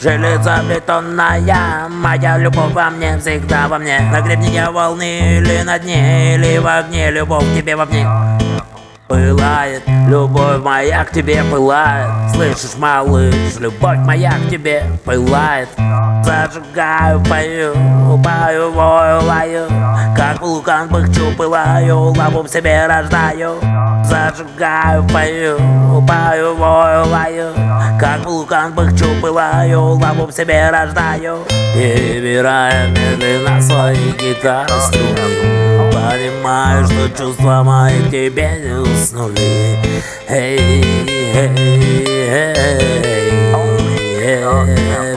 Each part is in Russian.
Железобетонная Моя любовь во мне, всегда во мне. На гребне я волны или на дне Или в огне, любовь к тебе во мне Пылает, любовь моя к тебе пылает. Слышишь, малыш, любовь моя к тебе пылает. Зажигаю, пою, пою, вою, лаю Как вулкан пыхчу, пылаю, лаву в себе рождаю Зажигаю, пою, пою, вою, лаю Как вулкан пыхчу, пылаю, лаву в себе рождаю Перебирая медленно свои гитары струны Понимаю, что чувства мои тебе не уснули Эй, эй, эй, эй,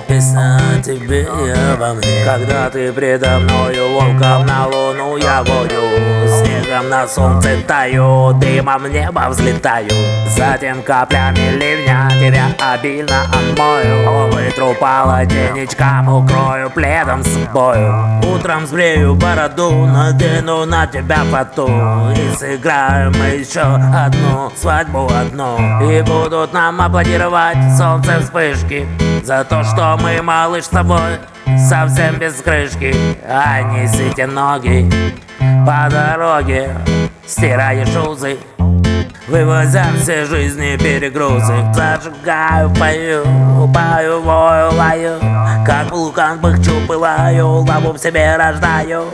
Песня о тебе и обо мне Когда ты предо мною волком на луну я вою Снегом на солнце таю, дымом небо взлетаю. Затем каплями ливня обильно омою Вытру полотенечком, укрою пледом собою. Утром сбрею бороду, надену на тебя фату. И сыграем мы еще одну свадьбу одну. И будут нам аплодировать солнце вспышки За то, что мы, малыш, с тобой совсем без крышки. А несите ноги по дороге Стирая шузы Вывозя все жизни перегрузы. Зажигаю, пою, пою, вою, лаю. Как вулкан пыхчу, пылаю Лаву в себе рождаю